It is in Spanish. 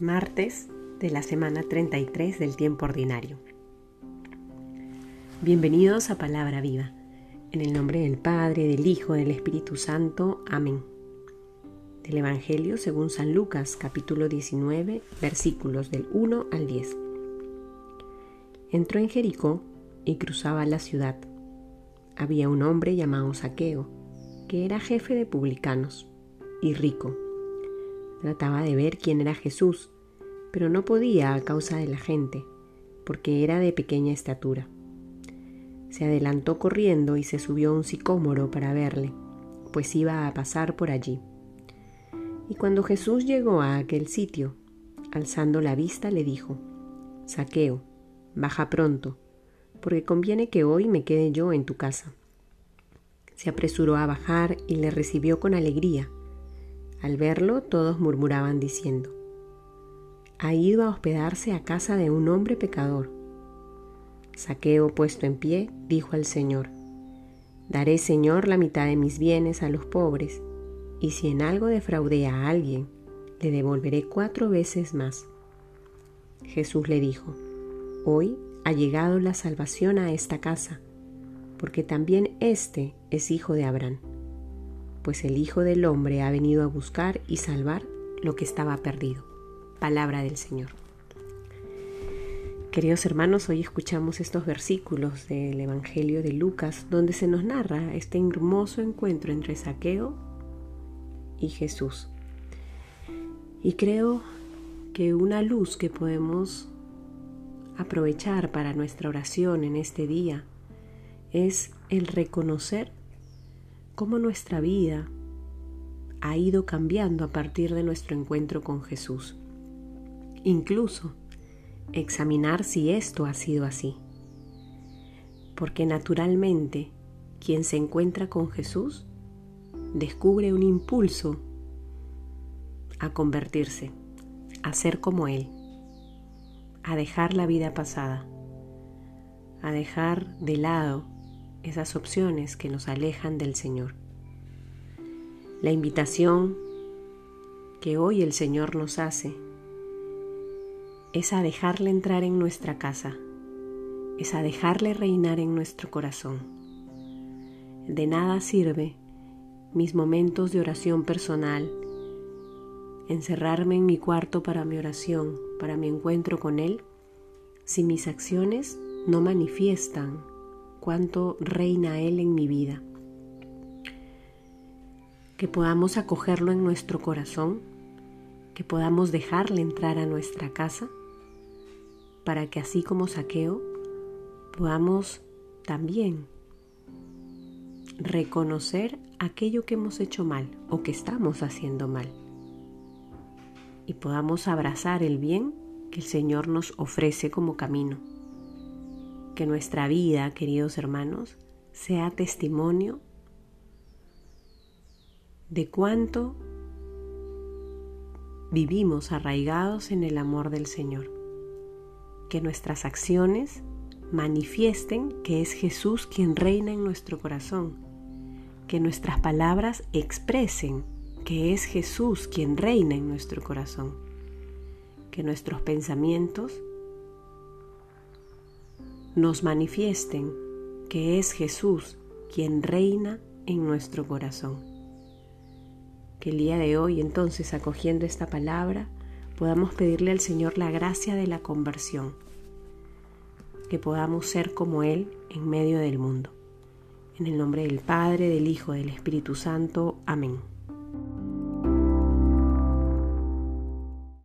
martes de la semana 33 del tiempo ordinario. Bienvenidos a Palabra Viva, en el nombre del Padre, del Hijo, del Espíritu Santo. Amén. Del Evangelio según San Lucas, capítulo 19, versículos del 1 al 10. Entró en Jericó y cruzaba la ciudad. Había un hombre llamado Saqueo, que era jefe de publicanos y rico Trataba de ver quién era Jesús, pero no podía a causa de la gente, porque era de pequeña estatura. Se adelantó corriendo y se subió a un sicómoro para verle, pues iba a pasar por allí. Y cuando Jesús llegó a aquel sitio, alzando la vista, le dijo, Saqueo, baja pronto, porque conviene que hoy me quede yo en tu casa. Se apresuró a bajar y le recibió con alegría al verlo, todos murmuraban diciendo, ha ido a hospedarse a casa de un hombre pecador. Saqueo, puesto en pie, dijo al Señor, Daré, Señor, la mitad de mis bienes a los pobres, y si en algo defraudé a alguien, le devolveré cuatro veces más. Jesús le dijo, Hoy ha llegado la salvación a esta casa, porque también éste es hijo de Abraham pues el Hijo del Hombre ha venido a buscar y salvar lo que estaba perdido. Palabra del Señor. Queridos hermanos, hoy escuchamos estos versículos del Evangelio de Lucas donde se nos narra este hermoso encuentro entre Saqueo y Jesús. Y creo que una luz que podemos aprovechar para nuestra oración en este día es el reconocer cómo nuestra vida ha ido cambiando a partir de nuestro encuentro con Jesús. Incluso examinar si esto ha sido así. Porque naturalmente quien se encuentra con Jesús descubre un impulso a convertirse, a ser como Él, a dejar la vida pasada, a dejar de lado esas opciones que nos alejan del Señor. La invitación que hoy el Señor nos hace es a dejarle entrar en nuestra casa, es a dejarle reinar en nuestro corazón. De nada sirve mis momentos de oración personal, encerrarme en mi cuarto para mi oración, para mi encuentro con Él, si mis acciones no manifiestan cuánto reina Él en mi vida. Que podamos acogerlo en nuestro corazón, que podamos dejarle entrar a nuestra casa, para que así como saqueo, podamos también reconocer aquello que hemos hecho mal o que estamos haciendo mal y podamos abrazar el bien que el Señor nos ofrece como camino que nuestra vida, queridos hermanos, sea testimonio de cuánto vivimos arraigados en el amor del Señor. Que nuestras acciones manifiesten que es Jesús quien reina en nuestro corazón. Que nuestras palabras expresen que es Jesús quien reina en nuestro corazón. Que nuestros pensamientos nos manifiesten que es Jesús quien reina en nuestro corazón. Que el día de hoy entonces, acogiendo esta palabra, podamos pedirle al Señor la gracia de la conversión, que podamos ser como Él en medio del mundo. En el nombre del Padre, del Hijo, del Espíritu Santo. Amén.